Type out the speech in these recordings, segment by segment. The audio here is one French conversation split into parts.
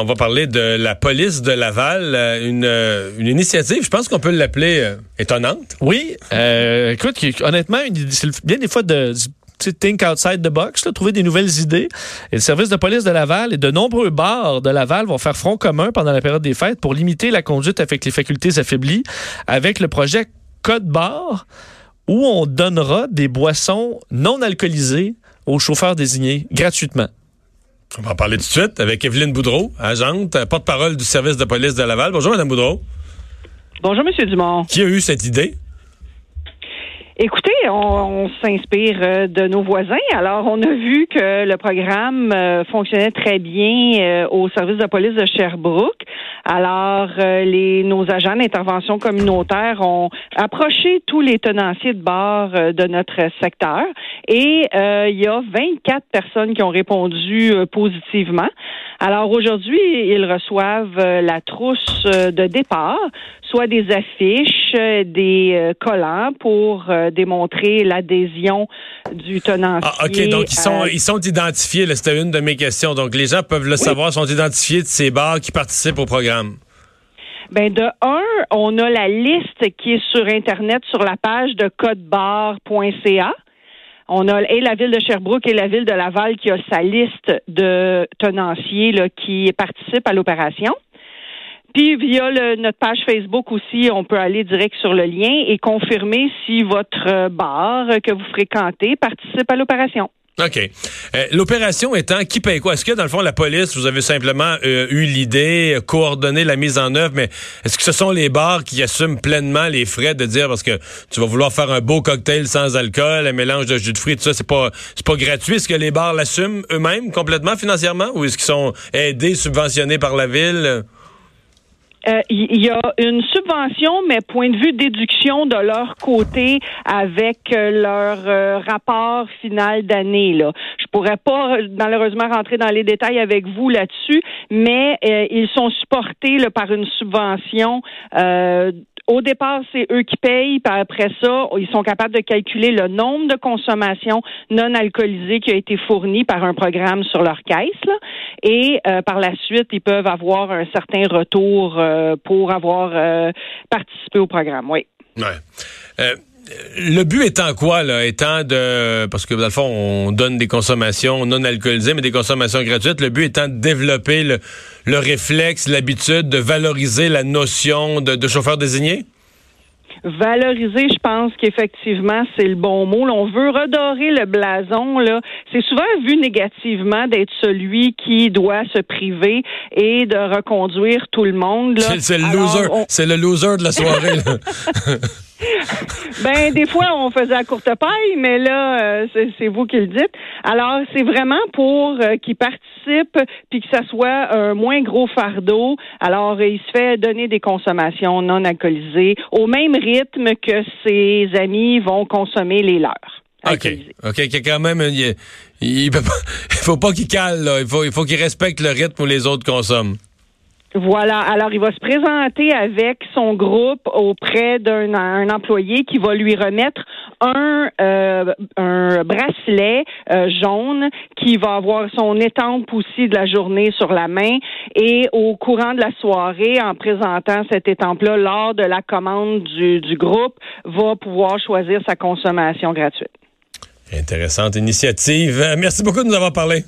On va parler de la police de Laval, euh, une, euh, une initiative, je pense qu'on peut l'appeler euh, étonnante. Oui, euh, écoute, honnêtement, c'est bien des fois de think outside the box, là, trouver des nouvelles idées. Et le service de police de Laval et de nombreux bars de Laval vont faire front commun pendant la période des fêtes pour limiter la conduite avec les facultés affaiblies avec le projet Code Bar où on donnera des boissons non alcoolisées aux chauffeurs désignés gratuitement. On va en parler tout de suite avec Evelyne Boudreau, agente, porte-parole du service de police de Laval. Bonjour, Madame Boudreau. Bonjour, Monsieur Dumont. Qui a eu cette idée? Écoutez, on, on s'inspire euh, de nos voisins. Alors, on a vu que le programme euh, fonctionnait très bien euh, au service de police de Sherbrooke. Alors, les, nos agents d'intervention communautaire ont approché tous les tenanciers de bar euh, de notre secteur et euh, il y a 24 personnes qui ont répondu positivement. Alors, aujourd'hui, ils reçoivent la trousse de départ, soit des affiches, euh, des euh, collants pour euh, démontrer l'adhésion du tenancier. Ah, OK, donc ils sont, à- ils sont identifiés, c'était une de mes questions. Donc les gens peuvent le savoir, sont identifiés de ces bars qui participent au programme. Ben de un, on a la liste qui est sur internet sur la page de codebar.ca. On a et la ville de Sherbrooke et la ville de Laval qui a sa liste de tenanciers là, qui participent à l'opération. Puis via le- notre page Facebook aussi, on peut aller direct sur le lien et confirmer si votre bar que vous fréquentez participe à l'opération. OK. Euh, L'opération étant, qui paye quoi? Est-ce que, dans le fond, la police, vous avez simplement euh, eu l'idée, euh, coordonné la mise en œuvre, mais est-ce que ce sont les bars qui assument pleinement les frais de dire, parce que tu vas vouloir faire un beau cocktail sans alcool, un mélange de jus de fruits, tout ça, c'est pas, c'est pas gratuit. Est-ce que les bars l'assument eux-mêmes complètement financièrement ou est-ce qu'ils sont aidés, subventionnés par la ville? Euh, Il y a une subvention, mais point de vue déduction de leur côté avec euh, leur euh, rapport final d'année. Là, je pourrais pas euh, malheureusement rentrer dans les détails avec vous là-dessus, mais euh, ils sont supportés là, par une subvention. Au départ, c'est eux qui payent, après ça, ils sont capables de calculer le nombre de consommations non alcoolisées qui a été fourni par un programme sur leur caisse. Et euh, par la suite, ils peuvent avoir un certain retour euh, pour avoir euh, participé au programme. Oui. Ouais. Le but étant quoi, là? Étant de. Parce que, dans le fond, on donne des consommations non alcoolisées, mais des consommations gratuites. Le but étant de développer le, le réflexe, l'habitude de valoriser la notion de, de chauffeur désigné? Valoriser, je pense qu'effectivement, c'est le bon mot. Là, on veut redorer le blason. Là. C'est souvent vu négativement d'être celui qui doit se priver et de reconduire tout le monde. là. C'est c'est le Alors, loser. on- C'est le loser de la soirée, là. Ben, des fois, on faisait à courte paille, mais là, euh, c'est- vous qui le dites. Alors, c'est vraiment pour euh, qu'ils participent puis que ça soit un moins gros fardeau. Alors, il se fait donner des consommations non alcoolisées au même rythme que ses amis vont consommer les leurs. OK. OK, qu'il y a quand même. Il, il, peut pas- il faut pas qu'il cale, là. Il faut, il faut qu'il respecte le rythme où les autres consomment. Voilà. Alors, il va se présenter avec son groupe auprès d'un un employé qui va lui remettre un, euh, bracelet euh, jaune qui va avoir son étampe aussi de la journée sur la main et au courant de la soirée, en présentant cette étampe-là lors de la commande du, du groupe, va pouvoir choisir sa consommation gratuite. Intéressante initiative. Merci beaucoup de nous avoir parlé.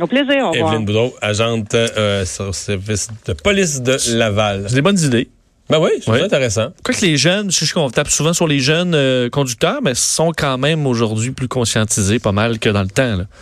Au plaisir. Au. Evelyne Boudreau, agente euh, sur le service de police de Laval. C'est des bonnes idées. Ben oui, c'est Oui. intéressant. Quoique les jeunes, je sais qu'on tape souvent sur les jeunes euh, conducteurs, mais sont quand même aujourd'hui plus conscientisés pas mal que dans le temps. là.